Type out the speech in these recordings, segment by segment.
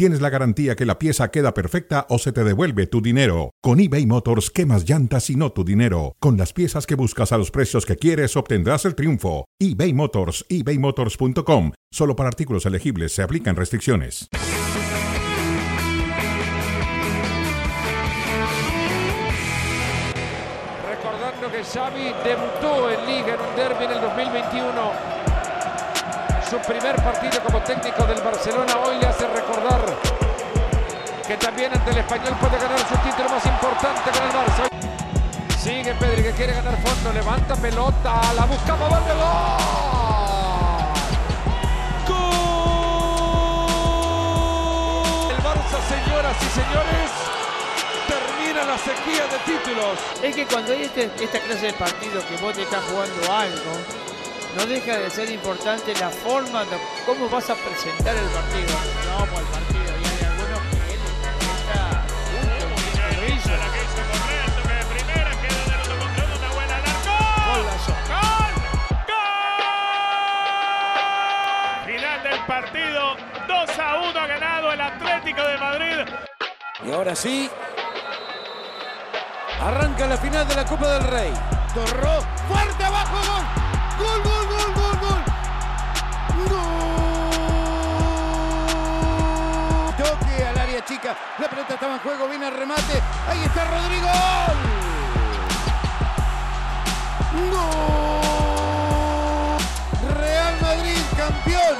tienes la garantía que la pieza queda perfecta o se te devuelve tu dinero. Con eBay Motors, quemas llantas y no tu dinero. Con las piezas que buscas a los precios que quieres, obtendrás el triunfo. eBay Motors, ebaymotors.com. Solo para artículos elegibles se aplican restricciones. Recordando que Xavi debutó en Liga en un derby en el 2021. Su primer partido como técnico del Barcelona hoy le hace recordar que también ante el español puede ganar su título más importante con el Barça. Sigue Pedri que quiere ganar fondo, levanta pelota, la buscaba, va de gol. ¡Gol! El Barça, señoras y señores, termina la sequía de títulos. Es que cuando hay este- esta clase de partido que vos te estás jugando algo, no deja de ser importante la forma de cómo vas a presentar el partido. No, pues el partido, y hay algunos que él está justo. La que hizo Correa, el toque de primera, queda de otro contra uno, una buena al arco. Golazo. ¡Gol! ¡Gol! Final del partido, 2 a 1 ha ganado el Atlético de Madrid. Y ahora sí, arranca la final de la Copa del Rey. Torró, fuerte abajo, La pelota estaba en juego, viene el remate. Ahí está Rodrigo. Gol. Real Madrid, campeón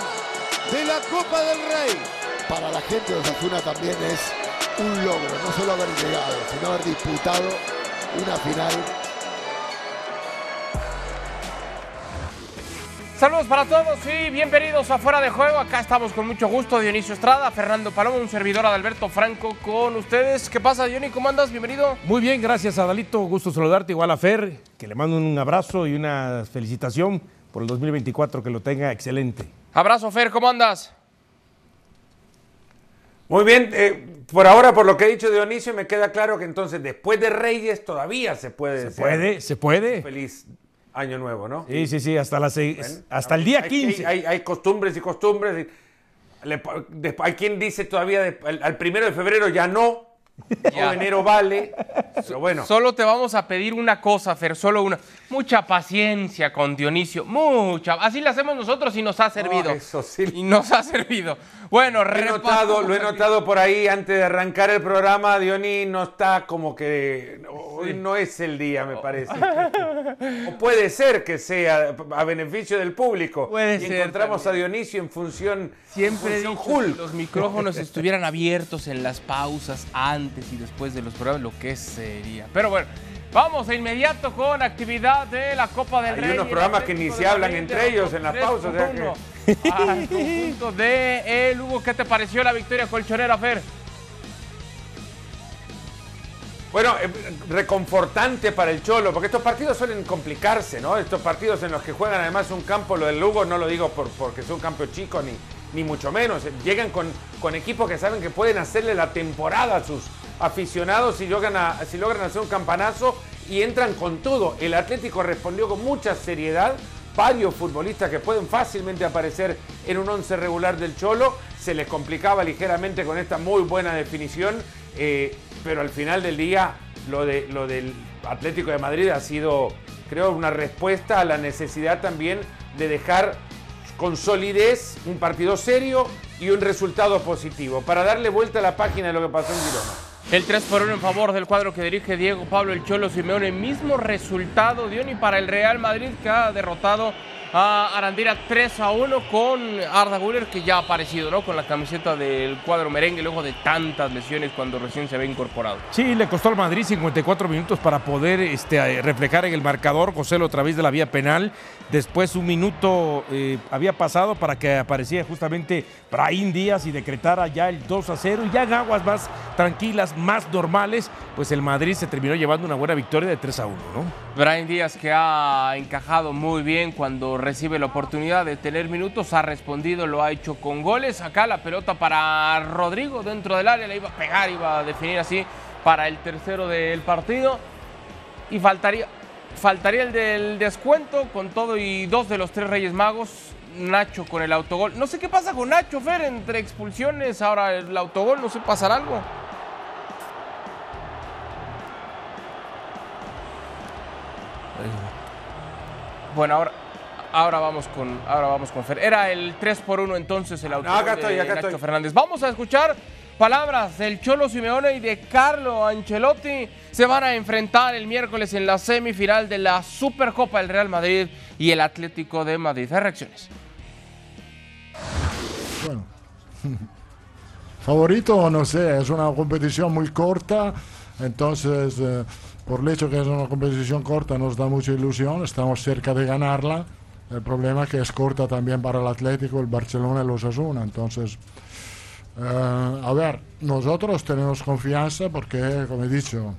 de la Copa del Rey. para la gente de Osasuna también es un logro, no solo haber llegado, sino haber disputado una final Saludos para todos y bienvenidos a Fuera de Juego. Acá estamos con mucho gusto, Dionisio Estrada, Fernando Paloma, un servidor Adalberto Franco con ustedes. ¿Qué pasa, Diony? ¿Cómo andas? Bienvenido. Muy bien, gracias Adalito. Gusto saludarte igual a Fer, que le mando un abrazo y una felicitación por el 2024, que lo tenga excelente. Abrazo, Fer, ¿cómo andas? Muy bien, eh, por ahora, por lo que ha dicho Dionisio, me queda claro que entonces después de Reyes todavía se puede Se puede, se puede. Feliz año nuevo, ¿no? Sí, sí, sí, hasta, las seis- Bueno, hasta el día hay- 15. Hay, hay- hay costumbres y costumbres. y le hay quien dice todavía de- al, al primero de febrero ya no, Ya. o enero vale. Pero bueno, Solo te vamos a pedir una cosa, Fer, solo una. Mucha paciencia con Dionisio, mucha. Así lo hacemos nosotros y nos ha servido. eso sí. Y nos ha servido. Bueno, lo he notado, lo he notado por ahí antes de arrancar el programa. Diony no está como que hoy no es el día, me parece. o puede ser que sea a beneficio del público. Puede y ser encontramos también. a Dionisio en función, Siempre función Hulk. si los micrófonos estuvieran abiertos en las pausas antes y después de los programas, lo que sería. Pero bueno, vamos de inmediato con actividad de la Copa del Hay Rey. unos El programas que ni se hablan entre ellos en la 3 pausa, o sea que- por 1 Al conjunto de el Hugo, ¿qué te pareció la victoria colchonera, Fer? Bueno, eh, reconfortante para el Cholo, porque estos partidos suelen complicarse, ¿no? Estos partidos en los que juegan además un campo, lo del Lugo no lo digo por, porque es un campo chico ni, ni mucho menos. Llegan con, con equipos que saben que pueden hacerle la temporada a sus aficionados si logran, si logran hacer un campanazo y entran con todo. El Atlético respondió con mucha seriedad. Varios futbolistas que pueden fácilmente aparecer en un once regular del Cholo. Se les complicaba ligeramente con esta muy buena definición. eh, pero al final del día lo, de, lo del Atlético de Madrid ha sido, creo, una respuesta a la necesidad también de dejar con solidez un partido serio y un resultado positivo para darle vuelta a la página de lo que pasó en Girona. El 3 por 1 en favor del cuadro que dirige Diego Pablo El Cholo Simeone. Mismo resultado, Diony, para el Real Madrid que ha derrotado a Arandira 3 a 1 con Arda Güler que ya ha aparecido, ¿no? Con la camiseta del cuadro merengue luego de tantas lesiones cuando recién se había incorporado. Sí, le costó al Madrid 54 minutos para poder este, reflejar en el marcador, José a través de la vía penal. Después un minuto eh, había pasado para que apareciera justamente Brahim Díaz y decretara ya el 2 a 0. Y ya en aguas más tranquilas, más normales, pues el Madrid se terminó llevando una buena victoria de 3 a 1, ¿no? Díaz que ha encajado muy bien cuando recibe la oportunidad de tener minutos, ha respondido, lo ha hecho con goles. Acá la pelota para Rodrigo dentro del área, le iba a pegar, iba a definir así para el tercero del partido. Y faltaría, faltaría el del descuento con todo y dos de los tres Reyes Magos. Nacho con el autogol. No sé qué pasa con Nacho, Fer, entre expulsiones, ahora el autogol, no sé, pasar algo. Bueno, ahora, ahora vamos con ahora vamos con Fer. Era el 3 por 1 entonces el autogol acá estoy, de acá Nacho estoy. Fernández. Vamos a escuchar palabras del Cholo Simeone y de Carlo Ancelotti. Se van a enfrentar el miércoles en la semifinal de la Supercopa del Real Madrid y el Atlético de Madrid. Hay reacciones. Bueno, favorito no sé, es una competición muy corta, entonces eh, por el hecho que es una competición corta nos da mucha ilusión, estamos cerca de ganarla. El problema es que es corta también para el Atlético, el Barcelona y los Asuna, entonces eh, a ver, nosotros tenemos confianza porque, como he dicho,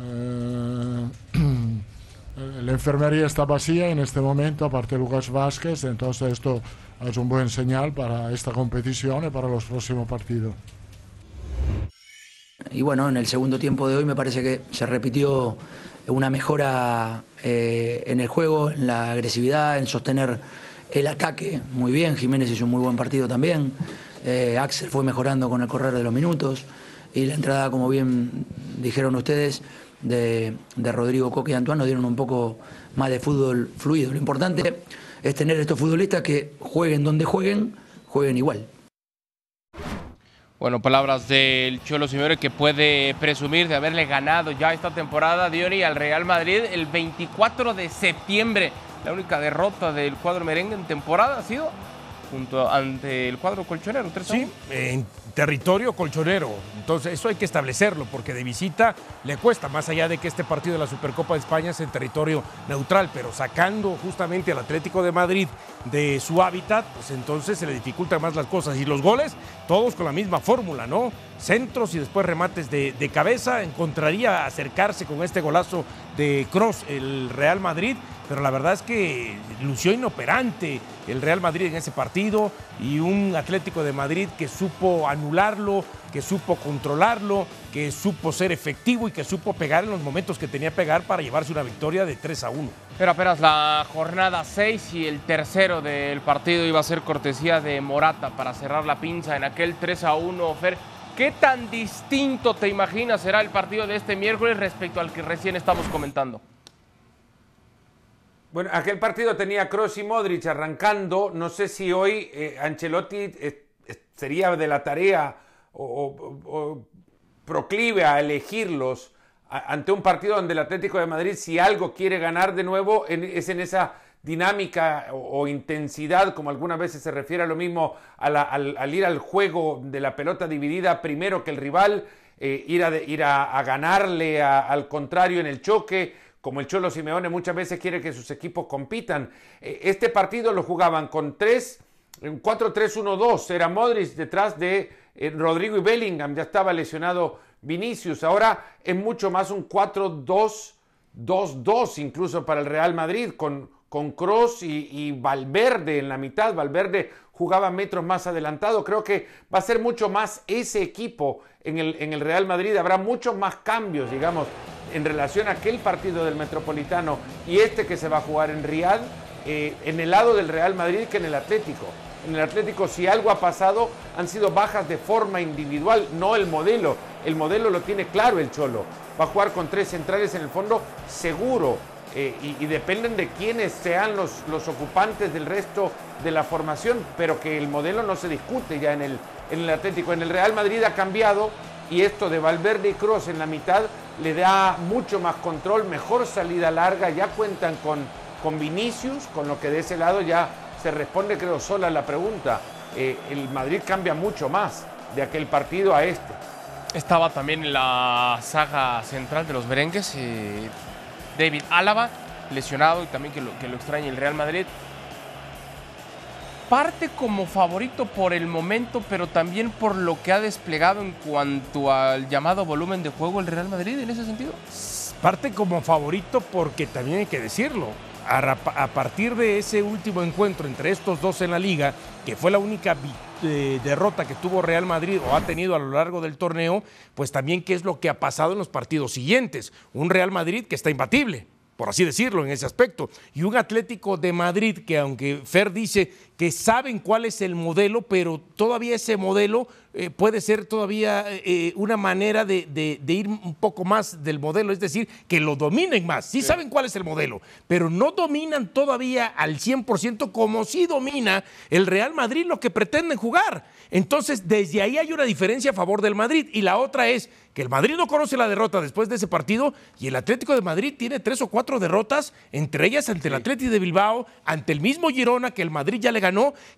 eh, la enfermería está vacía en este momento, aparte de Lucas Vázquez, entonces esto es un buen señal para esta competición y para los próximos partidos. Y bueno, en el segundo tiempo de hoy me parece que se repitió una mejora eh, en el juego, en la agresividad, en sostener el ataque muy bien. Jiménez hizo un muy buen partido también. Eh, Axel fue mejorando con el correr de los minutos. Y la entrada, como bien dijeron ustedes, de, de Rodrigo Coque y Antoine nos dieron un poco más de fútbol fluido. Lo importante es tener estos futbolistas que jueguen donde jueguen, jueguen igual. Bueno, palabras del Cholo Simeone que puede presumir de haberle ganado ya esta temporada Diori al Real Madrid el 24 de septiembre. La única derrota del cuadro merengue en temporada ha sido junto ante el cuadro colchonero. 3 a Sí, 1. en territorio colchonero. Entonces, eso hay que establecerlo, porque de visita le cuesta, más allá de que este partido de la Supercopa de España es en territorio neutral, pero sacando justamente al Atlético de Madrid de su hábitat, pues entonces se le dificultan más las cosas. Y los goles, todos con la misma fórmula, ¿no? Centros y después remates de, de cabeza. Encontraría acercarse con este golazo de Cross el Real Madrid, pero la verdad es que lució inoperante el Real Madrid en ese partido y un Atlético de Madrid que supo anularlo, que supo controlarlo, que supo ser efectivo y que supo pegar en los momentos que tenía que pegar para llevarse una victoria de 3 a 1. Pero apenas la jornada 6 y el tercero del partido iba a ser cortesía de Morata para cerrar la pinza en aquel 3 a 1. Fer, ¿qué tan distinto te imaginas será el partido de este miércoles respecto al que recién estamos comentando? Bueno, aquel partido tenía Kroos y Modric arrancando. No sé si hoy eh, Ancelotti sería de la tarea o, proclive a elegirlos ante un partido donde el Atlético de Madrid, si algo quiere ganar de nuevo, es en esa dinámica o, intensidad, como algunas veces se refiere a lo mismo a la- al, ir al juego de la pelota dividida primero que el rival, eh, ir, a, ir a, a ganarle al contrario en el choque, como el Cholo Simeone muchas veces quiere que sus equipos compitan. Eh, este partido lo jugaban con tres, en 4-3-1-2, era Modric detrás de eh, Rodrigo y Bellingham, ya estaba lesionado Vinicius, ahora es mucho más un 4-2-2-2 incluso para el Real Madrid, con, con Kroos y, y Valverde en la mitad, Valverde jugaba metros más adelantado, creo que va a ser mucho más ese equipo en el, en el Real Madrid, habrá muchos más cambios, digamos, en relación a aquel partido del Metropolitano y este que se va a jugar en Riyadh, eh, en el lado del Real Madrid que en el Atlético. En el Atlético, si algo ha pasado, han sido bajas de forma individual, no el modelo. El modelo lo tiene claro el Cholo. Va a jugar con tres centrales en el fondo, seguro. eh, y, y dependen de quiénes sean los, los ocupantes del resto de la formación, pero que el modelo no se discute ya en el, en el Atlético. En el Real Madrid ha cambiado y esto de Valverde y Cross en la mitad le da mucho más control, mejor salida larga, ya cuentan con, con Vinicius, con lo que de ese lado ya se responde creo sola la pregunta. Eh, el Madrid cambia mucho más de aquel partido a este. Estaba también en la saga central de los merengues eh, David Álava, lesionado y también que lo, que lo extraña el Real Madrid. Parte como favorito por el momento, pero también por lo que ha desplegado en cuanto al llamado volumen de juego el Real Madrid en ese sentido. Parte como favorito porque también hay que decirlo. a, partir de ese último encuentro entre estos dos en la liga, que fue la única eh, derrota que tuvo Real Madrid o ha tenido a lo largo del torneo, pues también qué es lo que ha pasado en los partidos siguientes. Un Real Madrid que está imbatible por así decirlo, en ese aspecto. Y un Atlético de Madrid que aunque Fer dice que saben cuál es el modelo, pero todavía ese modelo eh, puede ser todavía eh, una manera de, ir un poco más del modelo, es decir, que lo dominen más. Sí, saben cuál es el modelo, pero no dominan todavía al 100% como sí domina el Real Madrid lo que pretenden jugar. Entonces, desde ahí hay una diferencia a favor del Madrid. Y la otra es que el Madrid no conoce la derrota después de ese partido y el Atlético de Madrid tiene tres o cuatro derrotas, entre ellas ante el Atlético de Bilbao, ante el mismo Girona que el Madrid ya le ganó,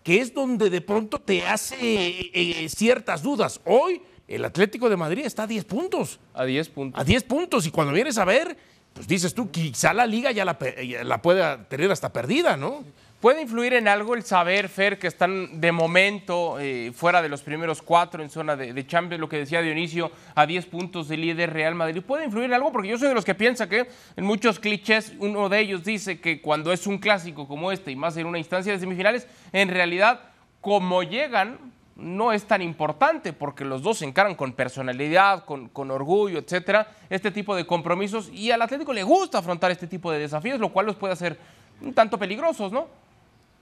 que es donde de pronto te hace eh, eh, ciertas dudas. Hoy el Atlético de Madrid está a 10 puntos. A 10 puntos. A 10 puntos y cuando vienes a ver, pues dices tú, quizá la liga ya la, ya la pueda tener hasta perdida, ¿no? ¿Puede influir en algo el saber, Fer, que están de momento eh, fuera de los primeros cuatro en zona de, Champions, lo que decía Dionisio, a 10 puntos de líder Real Madrid? ¿Puede influir en algo? Porque yo soy de los que piensa que en muchos clichés uno de ellos dice que cuando es un clásico como este y más en una instancia de semifinales, en realidad como llegan no es tan importante porque los dos se encaran con personalidad, con, con, orgullo, etcétera, este tipo de compromisos y al Atlético le gusta afrontar este tipo de desafíos, lo cual los puede hacer un tanto peligrosos, ¿no?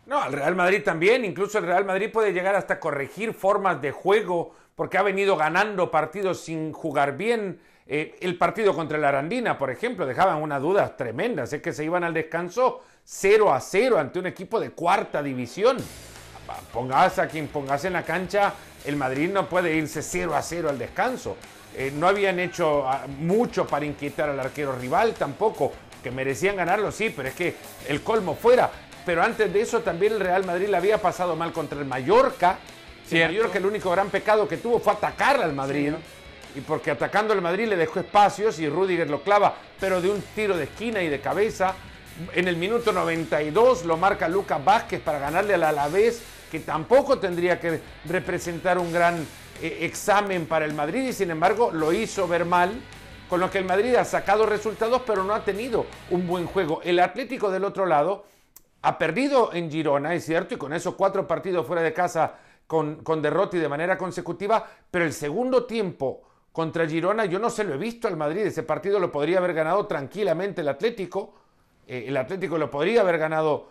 No, al Real Madrid también, incluso el Real Madrid puede llegar hasta corregir formas de juego porque ha venido ganando partidos sin jugar bien. Eh, el partido contra el Arandina, por ejemplo, dejaban una duda tremenda, es que se iban al descanso 0 a 0 ante un equipo de cuarta división. Pongas a quien pongas en la cancha, el Madrid no puede irse 0 a 0 al descanso. Eh, no habían hecho ah, mucho para inquietar al arquero rival tampoco, que merecían ganarlo, sí, pero es que el colmo fuera pero antes de eso también el Real Madrid le había pasado mal contra el Mallorca. El Mallorca el único gran pecado que tuvo fue atacar al Madrid. Y porque atacando al Madrid le dejó espacios y Rudiger lo clava, pero de un tiro de esquina y de cabeza. En el minuto 92 lo marca Lucas Vázquez para ganarle al Alavés, que tampoco tendría que representar un gran eh, examen para el Madrid y sin embargo lo hizo ver mal, con lo que el Madrid ha sacado resultados pero no ha tenido un buen juego. El Atlético del otro lado ha perdido en Girona, es cierto, y con esos cuatro partidos fuera de casa con, con y de manera consecutiva, pero el segundo tiempo contra Girona yo no se lo he visto al Madrid, ese partido lo podría haber ganado tranquilamente el Atlético, eh, el Atlético lo podría haber ganado,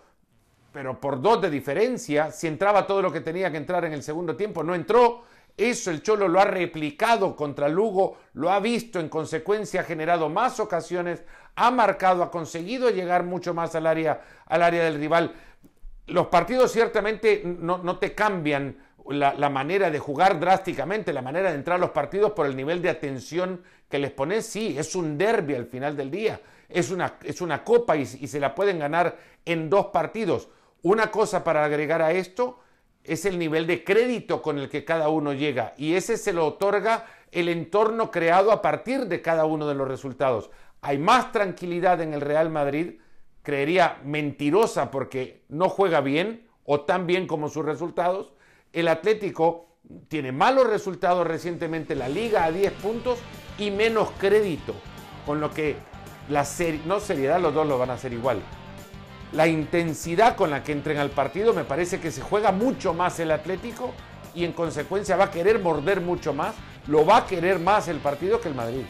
pero por dos de diferencia, si entraba todo lo que tenía que entrar en el segundo tiempo, no entró, eso el Cholo lo ha replicado contra Lugo, lo ha visto, en consecuencia ha generado más ocasiones, ha marcado, ha conseguido llegar mucho más al área, al área del rival. Los partidos ciertamente no, te cambian la, manera de jugar drásticamente, la manera de entrar a los partidos por el nivel de atención que les pones. Sí, es un derby al final del día, es una, es una copa y, y se la pueden ganar en dos partidos. Una cosa para agregar a esto es el nivel de crédito con el que cada uno llega y ese se lo otorga el entorno creado a partir de cada uno de los resultados. Hay más tranquilidad en el Real Madrid, creería mentirosa porque no juega bien o tan bien como sus resultados. El Atlético tiene malos resultados recientemente en la liga a 10 puntos y menos crédito, con lo que la serie, no seriedad, los dos lo van a hacer igual la intensidad con la que entren al partido, me parece que se juega mucho más el Atlético y en consecuencia va a querer morder mucho más, lo va a querer más el partido que el Madrid.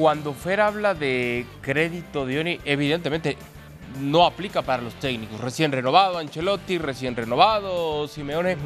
Cuando Fer habla de crédito, Dioni, evidentemente no aplica para los técnicos. Recién renovado Ancelotti, recién renovado Simeone.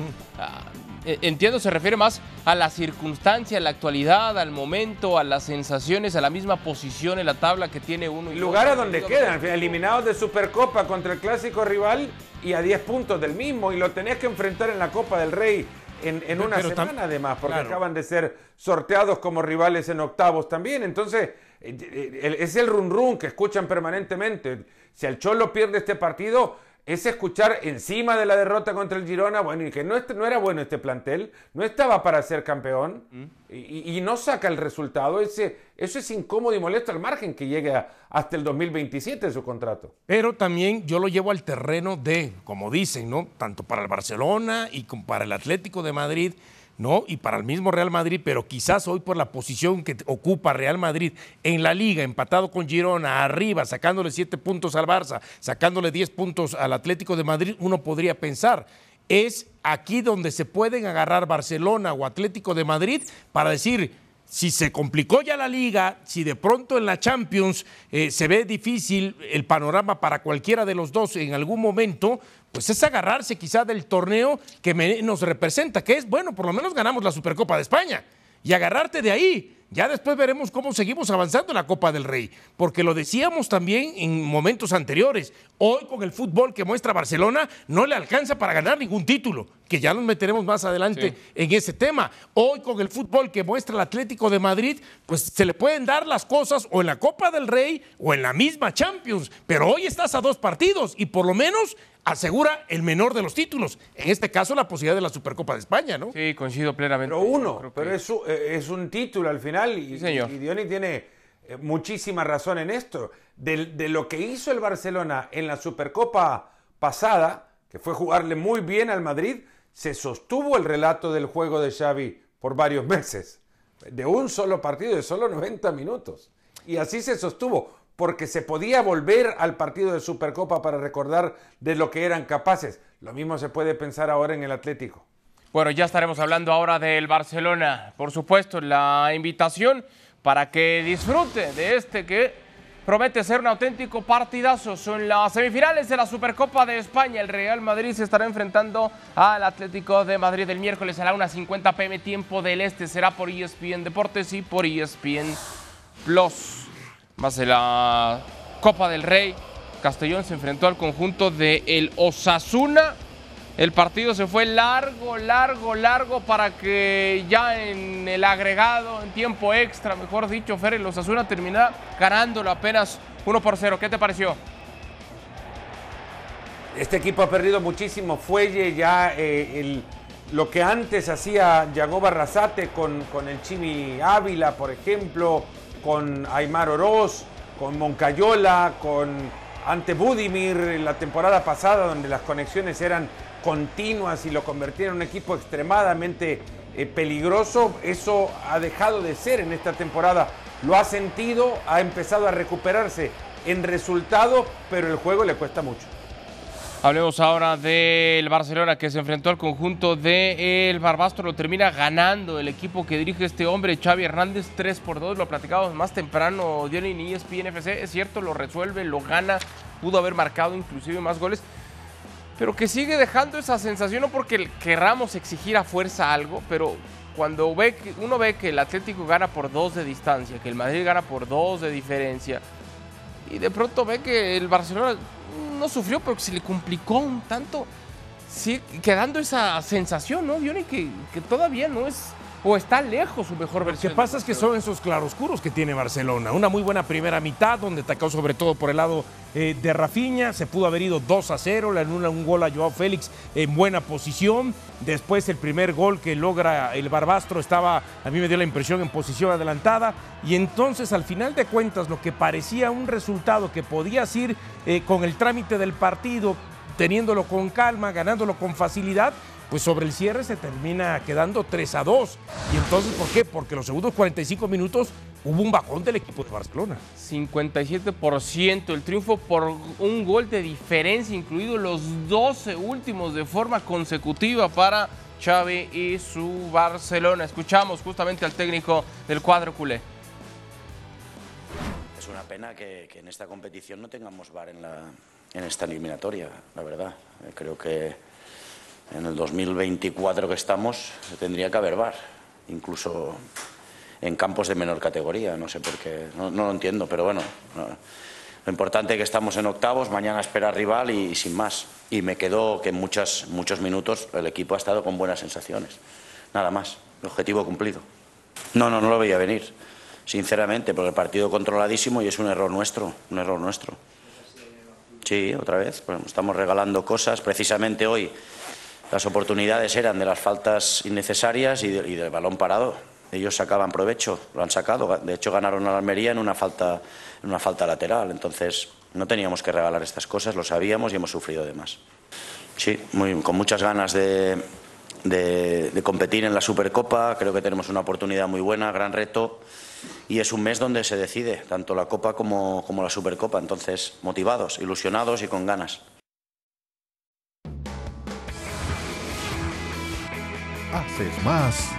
Eh, entiendo, se refiere más a la circunstancia, a la actualidad, al momento, a las sensaciones, a la misma posición en la tabla que tiene uno. Y lugar a donde quedan, eliminados de Supercopa contra el clásico rival y a 10 puntos del mismo, y lo tenés que enfrentar en la Copa del Rey en, una semana además, porque acaban de ser sorteados como rivales en octavos también. Entonces, eh, eh, es el run run que escuchan permanentemente. Si el Cholo pierde este partido, es escuchar encima de la derrota contra el Girona, bueno, y que no, no era bueno este plantel, no estaba para ser campeón mm. y, no saca el resultado. Ese, eso es incómodo y molesto al margen que llegue hasta el 2027 su contrato. Pero también yo lo llevo al terreno de, como dicen, ¿no? Tanto para el Barcelona y como para el Atlético de Madrid, ¿no? Y para el mismo Real Madrid, pero quizás hoy por la posición que ocupa Real Madrid en la liga, empatado con Girona, arriba, sacándole siete puntos al Barça, sacándole diez puntos al Atlético de Madrid, uno podría pensar, es aquí donde se pueden agarrar Barcelona o Atlético de Madrid para decir, si se complicó ya la liga, si de pronto en la Champions eh, se ve difícil el panorama para cualquiera de los dos en algún momento, pues es agarrarse quizá del torneo que nos representa, que es, bueno, por lo menos ganamos la Supercopa de España, y agarrarte de ahí. Ya después veremos cómo seguimos avanzando en la Copa del Rey, porque lo decíamos también en momentos anteriores. Hoy con el fútbol que muestra Barcelona no le alcanza para ganar ningún título, que ya nos meteremos más adelante en ese tema. Hoy con el fútbol que muestra el Atlético de Madrid, pues se le pueden dar las cosas o en la Copa del Rey o en la misma Champions, pero hoy estás a dos partidos y por lo menos asegura el menor de los títulos. En este caso, la posibilidad de la Supercopa de España, ¿no? Sí, coincido plenamente. Pero uno, pero es, eh, es, un título al final y, señor. y Diony tiene eh, muchísima razón en esto. De, de, lo que hizo el Barcelona en la Supercopa pasada, que fue jugarle muy bien al Madrid, se sostuvo el relato del juego de Xavi por varios meses. De un solo partido, de solo 90 minutos. Y así se sostuvo porque se podía volver al partido de Supercopa para recordar de lo que eran capaces. Lo mismo se puede pensar ahora en el Atlético. Bueno, ya estaremos hablando ahora del Barcelona. Por supuesto, la invitación para que disfrute de este que promete ser un auténtico partidazo. Son las semifinales de la Supercopa de España. El Real Madrid se estará enfrentando al Atlético de Madrid el miércoles a la 1.50 pm tiempo del Este. Será por ESPN Deportes y por ESPN Plus más de la Copa del Rey. Castellón se enfrentó al conjunto de el Osasuna. El partido se fue largo, largo, largo para que ya en el agregado, en tiempo extra, mejor dicho, Fer, el Osasuna termina ganándolo apenas 1 por 0. ¿Qué te pareció? Este equipo ha perdido muchísimo fuelle ya eh, lo que antes hacía Yago Barrasate con, con el Chimi Ávila, por ejemplo, con Aymar Oroz, con Moncayola, con ante Budimir la temporada pasada, donde las conexiones eran continuas y lo convirtieron en un equipo extremadamente eh, peligroso. Eso ha dejado de ser en esta temporada. Lo ha sentido, ha empezado a recuperarse en resultado, pero el juego le cuesta mucho. Hablemos ahora del Barcelona que se enfrentó al conjunto del Barbastro. Lo termina ganando el equipo que dirige este hombre, Xavi Hernández, 3 por 2. Lo platicamos más temprano, Diony ni ESPN FC. Es cierto, lo resuelve, lo gana. Pudo haber marcado inclusive más goles. Pero que sigue dejando esa sensación, no porque querramos exigir a fuerza algo, pero cuando ve uno ve que el Atlético gana por dos de distancia, que el Madrid gana por dos de diferencia, y de pronto ve que el Barcelona no sufrió, pero se le complicó un tanto. Sí, quedando esa sensación, ¿no, Diony? Que, que todavía no es o está lejos su mejor versión. Lo que pasa es que son esos claroscuros que tiene Barcelona. Una muy buena primera mitad, donde atacó sobre todo por el lado eh, de Rafinha. Se pudo haber ido 2 a 0, le anula un gol a Joao Félix en buena posición. Después el primer gol que logra el Barbastro estaba, a mí me dio la impresión, en posición adelantada. Y entonces al final de cuentas lo que parecía un resultado que podías ir eh, con el trámite del partido, teniéndolo con calma, ganándolo con facilidad, pues sobre el cierre se termina quedando 3 a 2. ¿Y entonces por qué? Porque los segundos 45 minutos hubo un bajón del equipo de Barcelona. 57% el triunfo por un gol de diferencia, incluidos los 12 últimos de forma consecutiva para Xavi y su Barcelona. Escuchamos justamente al técnico del cuadro culé. Es una pena que, en esta competición no tengamos VAR en, la, en esta eliminatoria, la verdad. Creo que en el 2024 que estamos tendría que haber VAR, incluso en campos de menor categoría, no sé por qué, no, lo entiendo, pero bueno, lo importante es que estamos en octavos, mañana espera rival y, sin más. Y me quedo que en muchos, muchos minutos el equipo ha estado con buenas sensaciones, nada más, objetivo cumplido. No, no, no lo veía venir, sinceramente, porque el partido controladísimo y es un error nuestro, un error nuestro. Sí, otra vez, pues estamos regalando cosas, precisamente hoy las oportunidades eran de las faltas innecesarias y, del balón parado. Ellos sacaban provecho, lo han sacado. De hecho, ganaron a Almería en una falta, en una falta lateral. Entonces, no teníamos que regalar estas cosas, lo sabíamos y hemos sufrido de más. Sí, muy, con muchas ganas de, de, de competir en la Supercopa. Creo que tenemos una oportunidad muy buena, gran reto. Y es un mes donde se decide tanto la Copa como, como la Supercopa. Entonces, motivados, ilusionados y con ganas. Haces más,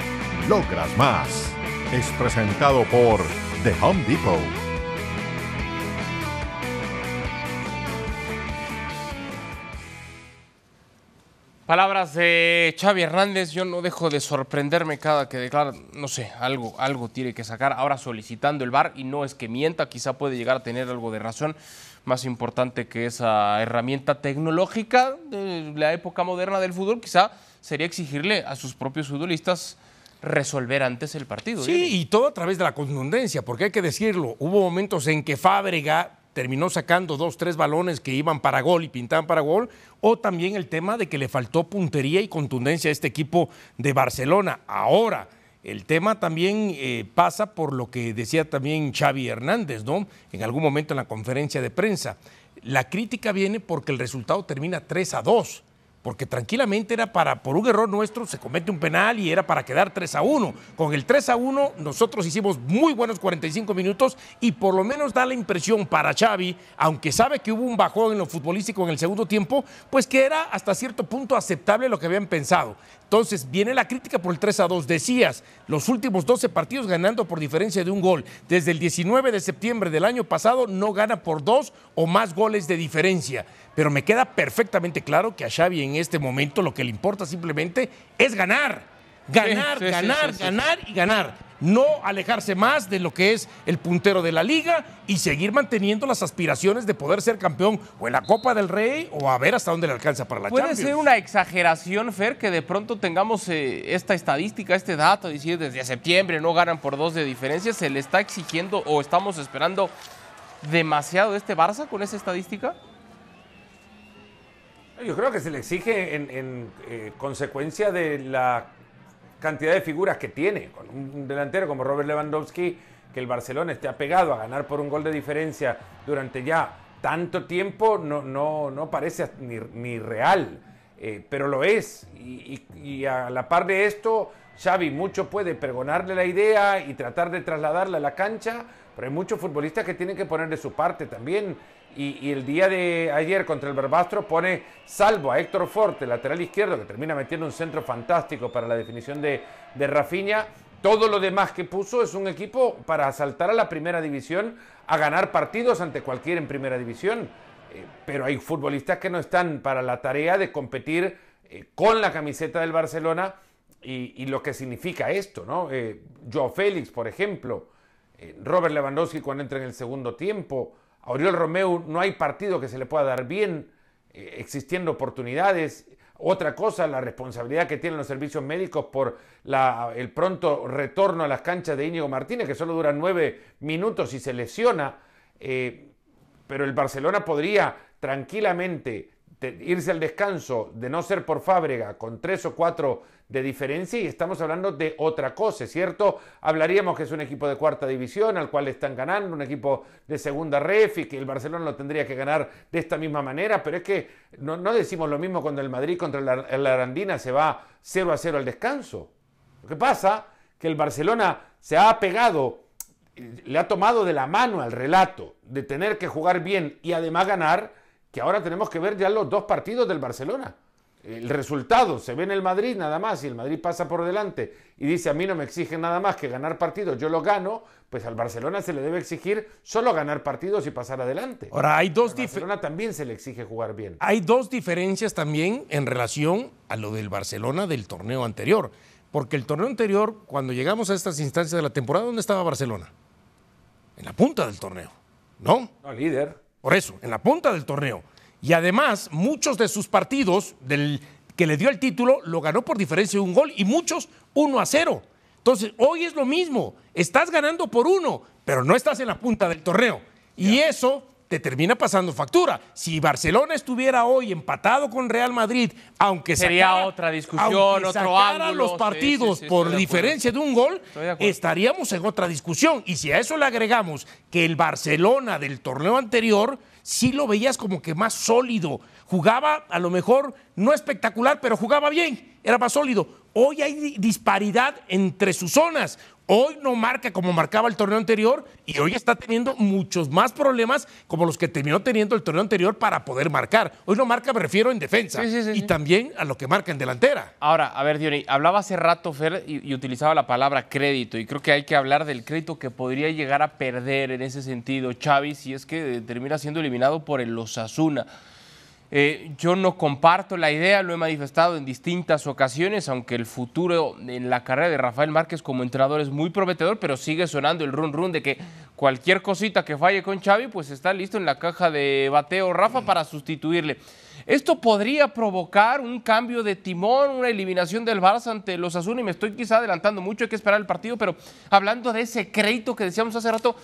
logras más. Es presentado por The Home Depot. Palabras de Xavi Hernández, yo no dejo de sorprenderme cada que declara, no sé, algo, algo tiene que sacar, ahora solicitando el VAR y no es que mienta, quizá puede llegar a tener algo de razón, más importante que esa herramienta tecnológica de la época moderna del fútbol, quizá sería exigirle a sus propios futbolistas resolver antes el partido. Sí, y todo a través de la contundencia, porque hay que decirlo, hubo momentos en que Fábrega terminó sacando dos, tres balones que iban para gol y pintaban para gol, o también el tema de que le faltó puntería y contundencia a este equipo de Barcelona. Ahora, el tema también eh, pasa por lo que decía también Xavi Hernández, ¿no? En algún momento en la conferencia de prensa. La crítica viene porque el resultado termina 3 a 2 porque tranquilamente era para, por un error nuestro, se comete un penal y era para quedar 3 a 1. Con el 3 a 1 nosotros hicimos muy buenos 45 minutos y por lo menos da la impresión para Xavi, aunque sabe que hubo un bajón en lo futbolístico en el segundo tiempo, pues que era hasta cierto punto aceptable lo que habían pensado. Entonces viene la crítica por el 3 a 2. Decías, los últimos 12 partidos ganando por diferencia de un gol. Desde el 19 de septiembre del año pasado no gana por dos o más goles de diferencia. Pero me queda perfectamente claro que a Xavi en este momento lo que le importa simplemente es ganar. Ganar, Sí, sí, sí, ganar, sí, sí. ganar y ganar. No alejarse más de lo que es el puntero de la liga y seguir manteniendo las aspiraciones de poder ser campeón o en la Copa del Rey o a ver hasta dónde le alcanza para la Puede Champions. ser una exageración, Fer, que de pronto tengamos eh, esta estadística, este dato, decir desde septiembre no ganan por dos de diferencia. ¿Se le está exigiendo o estamos esperando demasiado de este Barça con esa estadística? Yo creo que se le exige en, en, eh, consecuencia de la cantidad de figuras que tiene. Con un delantero como Robert Lewandowski, que el Barcelona esté apegado a ganar por un gol de diferencia durante ya tanto tiempo, no, no, no parece ni, ni real, eh, pero lo es. Y, y- y a la par de esto, Xavi mucho puede pregonarle la idea y tratar de trasladarla a la cancha, pero hay muchos futbolistas que tienen que poner de su parte también. Y, el día de ayer contra el Barbastro pone salvo a Héctor Forte, lateral izquierdo, que termina metiendo un centro fantástico para la definición de, de. Todo lo demás que puso es un equipo para saltar a la primera división, a ganar partidos ante cualquiera en primera división. Eh, pero hay futbolistas que no están para la tarea de competir eh, con la camiseta del Barcelona y, lo que significa esto, ¿no? Eh, Félix, por ejemplo, eh, Robert Lewandowski cuando entra en el segundo tiempo, a Oriol Romeu no hay partido que se le pueda dar bien, eh, existiendo oportunidades. Otra cosa, la responsabilidad que tienen los servicios médicos por el pronto retorno a las canchas de Íñigo Martínez, que solo dura nueve minutos y se lesiona. Eh, pero el Barcelona podría tranquilamente te- irse al descanso, de no ser por Fábrega, con tres o cuatro de diferencia, y estamos hablando de otra cosa, ¿cierto? Hablaríamos que es un equipo de cuarta división al cual están ganando, un equipo de segunda ref y que el Barcelona lo tendría que ganar de esta misma manera, pero es que no, decimos lo mismo cuando el Madrid contra la Arandina se va 0 a 0 al descanso. Lo que pasa que el Barcelona se ha apegado le ha tomado de la mano al relato de tener que jugar bien y además ganar, que ahora tenemos que ver ya los dos partidos del Barcelona. El resultado se ve en el Madrid nada más y el Madrid pasa por delante y dice a mí no me exigen nada más que ganar partidos, yo lo gano, pues al Barcelona se le debe exigir solo ganar partidos y pasar adelante. Ahora, hay dos Barcelona también se le exige jugar bien. Hay dos diferencias también en relación a lo del Barcelona del torneo anterior. Porque el torneo anterior, cuando llegamos a estas instancias de la temporada, ¿dónde estaba Barcelona? En la punta del torneo, ¿no? No, líder. Por eso, en la punta del torneo. Y además, muchos de sus partidos del que le dio el título lo ganó por diferencia de un gol y muchos 1 a 0. Entonces, hoy es lo mismo. Estás ganando por uno, pero no estás en la punta del torneo. Y eso te termina pasando factura. Si Barcelona estuviera hoy empatado con Real Madrid, aunque Sería sacara- otra discusión, aunque otro sacara ángulo. los partidos sí, sí, por de diferencia de un gol, de estaríamos en otra discusión. Y si a eso le agregamos que el Barcelona del torneo anterior sí lo veías como que más sólido, Jugaba a lo mejor no espectacular, pero jugaba bien, era más sólido. Hoy hay disparidad entre sus zonas. Hoy no marca como marcaba el torneo anterior y hoy está teniendo muchos más problemas como los que terminó teniendo el torneo anterior para poder marcar. Hoy no marca, me refiero en defensa y también a lo que marca en delantera. Ahora, a ver, Diony, hablaba hace rato Fer y, y, utilizaba la palabra crédito y creo que hay que hablar del crédito que podría llegar a perder en ese sentido Xavi si es que termina siendo eliminado por el Osasuna. Eh, yo no comparto la idea, lo he manifestado en distintas ocasiones, aunque el futuro en la carrera de Rafael Márquez como entrenador es muy prometedor, pero sigue sonando el run run de que cualquier cosita que falle con Xavi, pues está listo en la caja de bateo Rafa para sustituirle. Esto podría provocar un cambio de timón, una eliminación del Barça ante los Azul y me estoy quizá adelantando mucho, hay que esperar el partido, pero hablando de ese crédito que decíamos hace rato,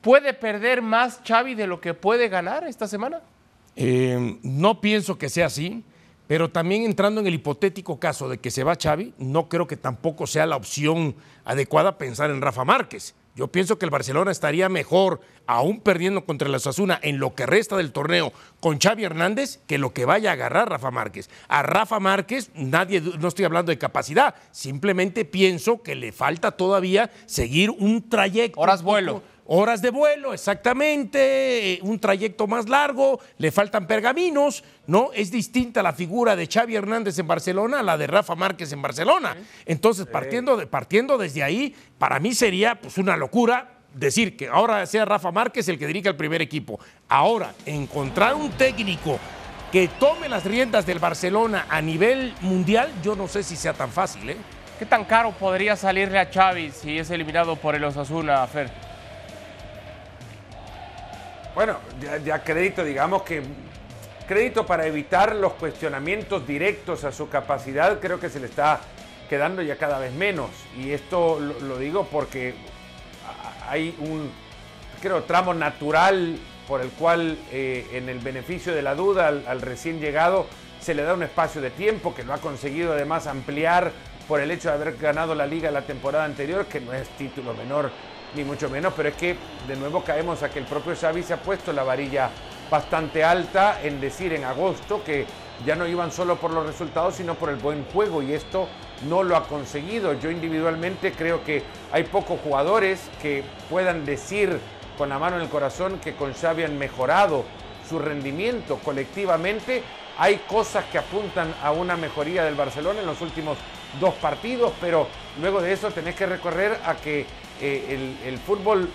¿puede perder más Xavi de lo que puede ganar esta semana? Eh, no pienso que sea así, pero también entrando en el hipotético caso de que se va Xavi, no creo que tampoco sea la opción adecuada pensar en Rafa Márquez. Yo pienso que el Barcelona estaría mejor, aún perdiendo contra el Osasuna en lo que resta del torneo con Xavi Hernández, que lo que vaya a agarrar Rafa Márquez. A Rafa Márquez nadie, no estoy hablando de capacidad, simplemente pienso que le falta todavía seguir un trayecto. Horas vuelo Horas de vuelo, exactamente, un trayecto más largo, le faltan pergaminos, ¿no? Es distinta la figura de Xavi Hernández en Barcelona a la de Rafa Márquez en Barcelona. Entonces, partiendo, de, partiendo desde ahí, para mí sería pues, una locura decir que ahora sea Rafa Márquez el que dirige el primer equipo. Ahora, encontrar un técnico que tome las riendas del Barcelona a nivel mundial, yo no sé si sea tan fácil, ¿eh? ¿Qué tan caro podría salirle a Xavi si es eliminado por el Osasuna, Fer? Bueno, ya, crédito, digamos que crédito para evitar los cuestionamientos directos a su capacidad, creo que se le está quedando ya cada vez menos. Y esto lo, digo porque hay un, creo, tramo natural por el cual eh, en el beneficio de la duda al, al, recién llegado se le da un espacio de tiempo que lo ha conseguido además ampliar por el hecho de haber ganado la liga la temporada anterior, que no es título menor ni mucho menos, pero es que de nuevo caemos a que el propio Xavi se ha puesto la varilla bastante alta en decir en agosto que ya no iban solo por los resultados, sino por el buen juego y esto no lo ha conseguido. Yo individualmente creo que hay pocos jugadores que puedan decir con la mano en el corazón que con Xavi han mejorado su rendimiento colectivamente. Hay cosas que apuntan a una mejoría del Barcelona en los últimos dos partidos, pero luego de eso tenés que recorrer a que eh, el, fútbol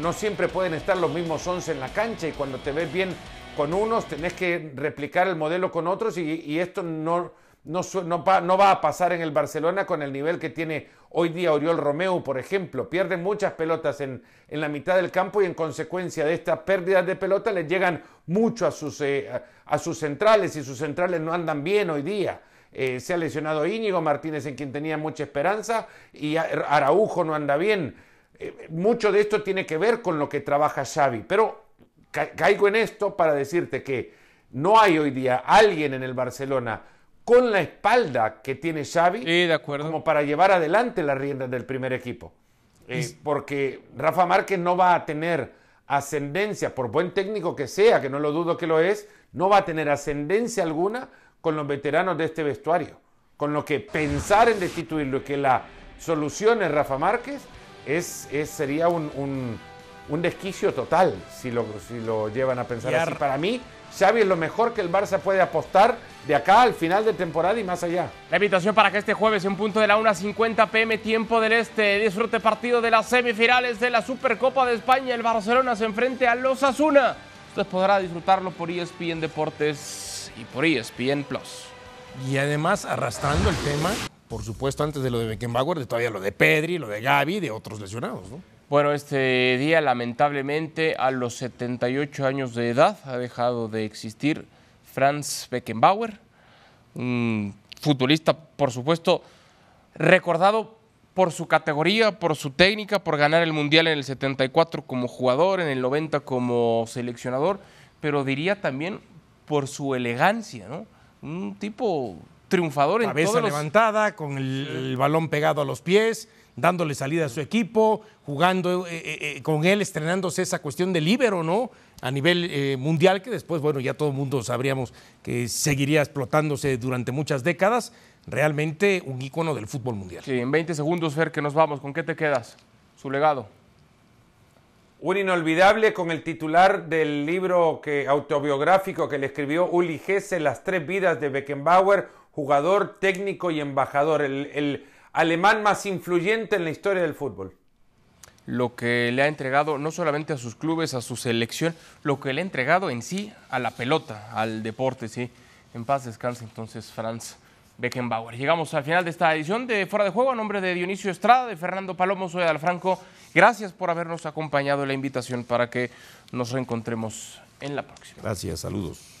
no siempre pueden estar los mismos 11 en la cancha y cuando te ves bien con unos tenés que replicar el modelo con otros y, esto no, no, no, va a pasar en el Barcelona con el nivel que tiene hoy día Oriol Romeo, por ejemplo. Pierden muchas pelotas en, en la mitad del campo y en consecuencia de estas pérdidas de pelota les llegan mucho a sus, eh, a sus centrales y sus centrales no andan bien hoy día. Eh, se ha lesionado Íñigo Martínez en quien tenía mucha esperanza y Araujo no anda bien. Eh, mucho de esto tiene que ver con lo que trabaja Xavi, pero caigo en esto para decirte que no hay hoy día alguien en el Barcelona con la espalda que tiene Xavi de acuerdo. como para llevar adelante las riendas del primer equipo. Eh, porque Rafa Márquez no va a tener ascendencia, por buen técnico que sea, que no lo dudo que lo es, no va a tener ascendencia alguna con los veteranos de este vestuario. Con lo que pensar en destituirlo y que la solución es Rafa Márquez es, sería un, desquicio total si lo, si lo llevan a pensar así. Para mí, Xavi es lo mejor que el Barça puede apostar de acá al final de temporada y más allá. La invitación para que este jueves en punto de la 1.50 pm tiempo del Este disfrute partido de las semifinales de la Supercopa de España. El Barcelona se enfrente a los Asuna. Usted podrá disfrutarlo por ESPN Deportes y por ESPN Plus. Y además arrastrando el tema, por supuesto, antes de lo de Beckenbauer, de todavía lo de Pedri, lo de Gaby, de otros lesionados, ¿no? Bueno, este día lamentablemente a los 78 años de edad ha dejado de existir Franz Beckenbauer, un futbolista, por supuesto, recordado por su categoría, por su técnica, por ganar el Mundial en el 74 como jugador, en el 90 como seleccionador, pero diría también por su elegancia, ¿no? Un tipo triunfador en Cabeza todos levantada, con el, balón pegado a los pies, dándole salida a su equipo, jugando eh, eh, eh, con él, estrenándose esa cuestión del líbero, ¿no? A nivel eh, mundial, que después, bueno, ya todo el mundo sabríamos que seguiría explotándose durante muchas décadas. Realmente un ícono del fútbol mundial. Sí, en 20 segundos, Fer, que nos vamos. ¿Con qué te quedas? Su legado. Un inolvidable con el titular del libro que, autobiográfico que le escribió Uli Hesse, Las tres vidas de Beckenbauer, jugador, técnico y embajador, el, el alemán más influyente en la historia del fútbol. Lo que le ha entregado no solamente a sus clubes, a su selección, lo que le ha entregado en sí a la pelota, al deporte, sí. En paz descanse entonces Franz Beckenbauer. Llegamos al final de esta edición de Fuera de Juego a nombre de Dionisio Estrada, de Fernando Palomo, soy Alfranco. Gracias por habernos acompañado en la invitación para que nos reencontremos en la próxima. Gracias, saludos.